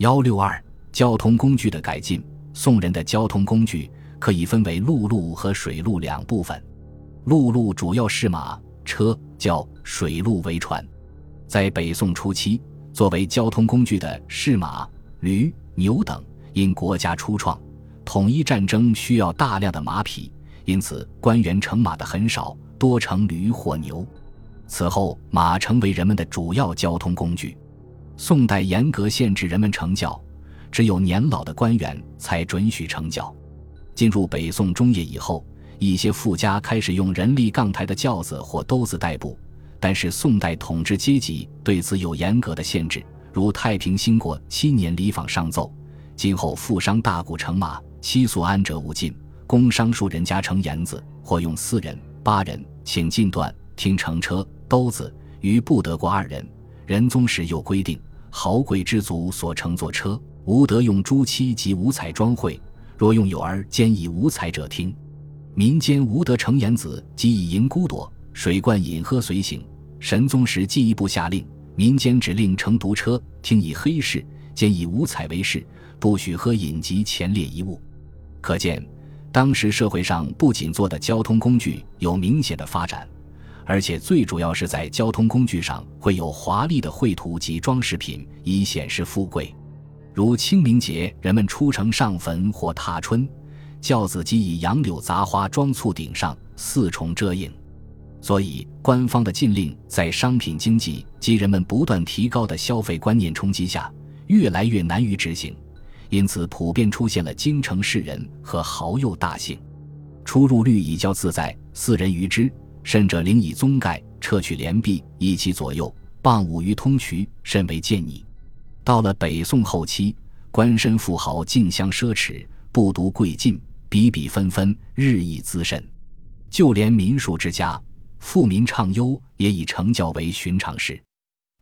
幺六二交通工具的改进。宋人的交通工具可以分为陆路和水路两部分。陆路主要是马车，叫水路为船。在北宋初期，作为交通工具的是马、驴、牛等。因国家初创，统一战争需要大量的马匹，因此官员乘马的很少，多乘驴或牛。此后，马成为人们的主要交通工具。宋代严格限制人们乘轿，只有年老的官员才准许乘轿。进入北宋中叶以后，一些富家开始用人力杠抬的轿子或兜子代步。但是宋代统治阶级对此有严格的限制，如太平兴国七年礼坊上奏：今后富商大贾乘马，七宿安者无尽；工商数人家乘言子，或用四人、八人，请进段听乘车兜子，于不得过二人。仁宗时又规定，豪贵之族所乘坐车，无得用朱漆及五彩装绘；若用有儿兼以五彩者听。民间无得乘言子及以银孤朵。水灌饮喝随行。神宗时进一步下令，民间只令乘独车，听以黑饰，兼以五彩为饰，不许喝饮及前列一物。可见，当时社会上不仅做的交通工具有明显的发展，而且最主要是在交通工具上会有华丽的绘图及装饰品，以显示富贵。如清明节，人们出城上坟或踏春，轿子即以杨柳杂花装簇顶上，四重遮影。所以，官方的禁令在商品经济及人们不断提高的消费观念冲击下，越来越难于执行，因此普遍出现了京城士人和豪右大姓，出入率以较自在，四人于之，甚者领以宗盖，撤去帘壁，一其左右，傍舞于通衢，甚为见拟。到了北宋后期，官绅富豪竞相奢侈，不独贵进，比比纷纷，日益滋甚，就连民庶之家。富民畅优也已成教为寻常事。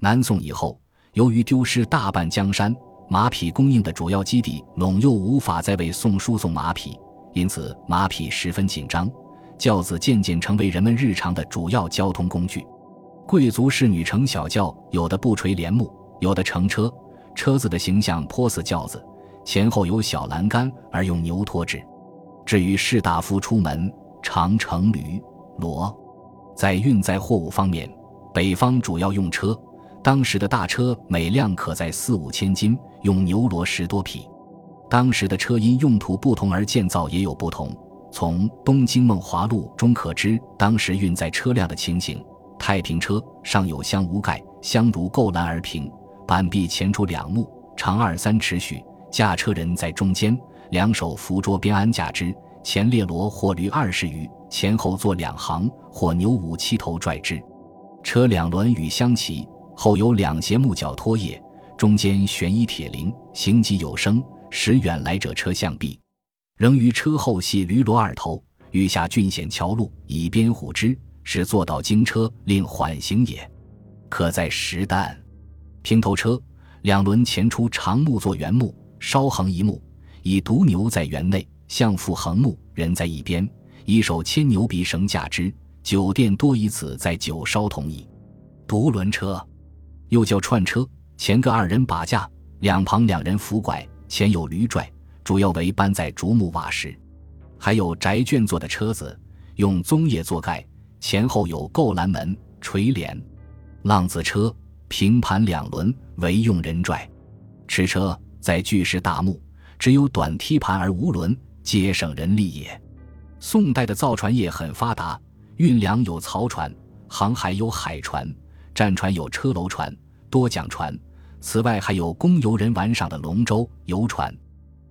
南宋以后，由于丢失大半江山，马匹供应的主要基地陇右无法再为宋输送马匹，因此马匹十分紧张，轿子渐渐成为人们日常的主要交通工具。贵族侍女乘小轿，有的不垂帘幕，有的乘车，车子的形象颇似轿子，前后有小栏杆，而用牛拖制。至于士大夫出门，常乘驴骡。在运载货物方面，北方主要用车。当时的大车每辆可载四五千斤，用牛骡十多匹。当时的车因用途不同而建造也有不同。从《东京梦华录》中可知，当时运载车辆的情形：太平车上有箱无盖，箱如构栏而平，板壁前出两目，长二三尺许，驾车人在中间，两手扶桌边鞍架之，前列骡或驴二十余。前后坐两行，或牛五七头拽之，车两轮与相齐，后有两斜木脚托曳，中间悬一铁铃，行迹有声，使远来者车向避。仍于车后系驴骡二头，欲下郡县桥路，以鞭虎之，使坐到京车，令缓行也。可在石担。平头车两轮前出长木作圆木，稍横一木，以独牛在园内，向负横木，人在一边。一手牵牛鼻绳架之，酒店多以此在酒烧同矣。独轮车，又叫串车，前各二人把架，两旁两人扶拐，前有驴拽，主要为搬载竹木瓦石。还有宅圈做的车子，用棕叶做盖，前后有构栏门垂帘。浪子车平盘两轮，为用人拽。驰车在巨石大木，只有短梯盘而无轮，皆省人力也。宋代的造船业很发达，运粮有漕船，航海有海船，战船有车楼船、多桨船。此外，还有供游人玩赏的龙舟、游船。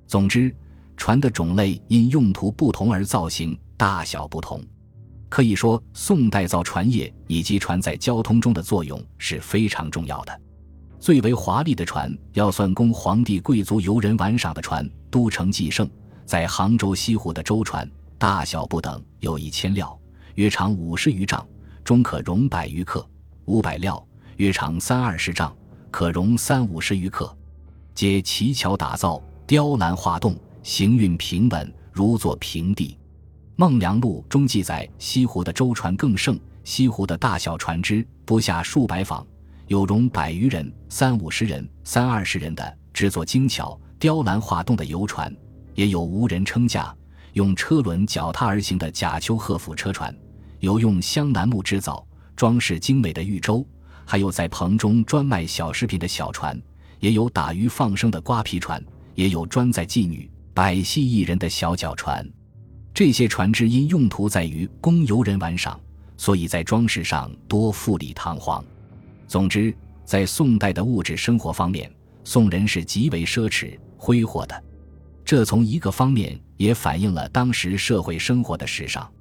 总之，船的种类因用途不同而造型大小不同。可以说，宋代造船业以及船在交通中的作用是非常重要的。最为华丽的船，要算供皇帝贵族游人玩赏的船——都城纪圣在杭州西湖的舟船。大小不等，有一千料，约长五十余丈，中可容百余客；五百料，约长三二十丈，可容三五十余客。皆奇巧打造，雕栏画栋，行运平稳，如坐平地。《孟良录》中记载，西湖的舟船更盛，西湖的大小船只不下数百舫，有容百余人、三五十人、三二十人的，制作精巧、雕栏画栋的游船，也有无人撑架、用车轮脚踏而行的甲丘鹤府车船，有用香楠木制造、装饰精美的玉舟，还有在棚中专卖小食品的小船，也有打鱼放生的瓜皮船，也有专载妓女、百戏艺人的小脚船。这些船只因用途在于供游人玩赏，所以在装饰上多富丽堂皇。总之，在宋代的物质生活方面，宋人是极为奢侈挥霍的。这从一个方面也反映了当时社会生活的时尚。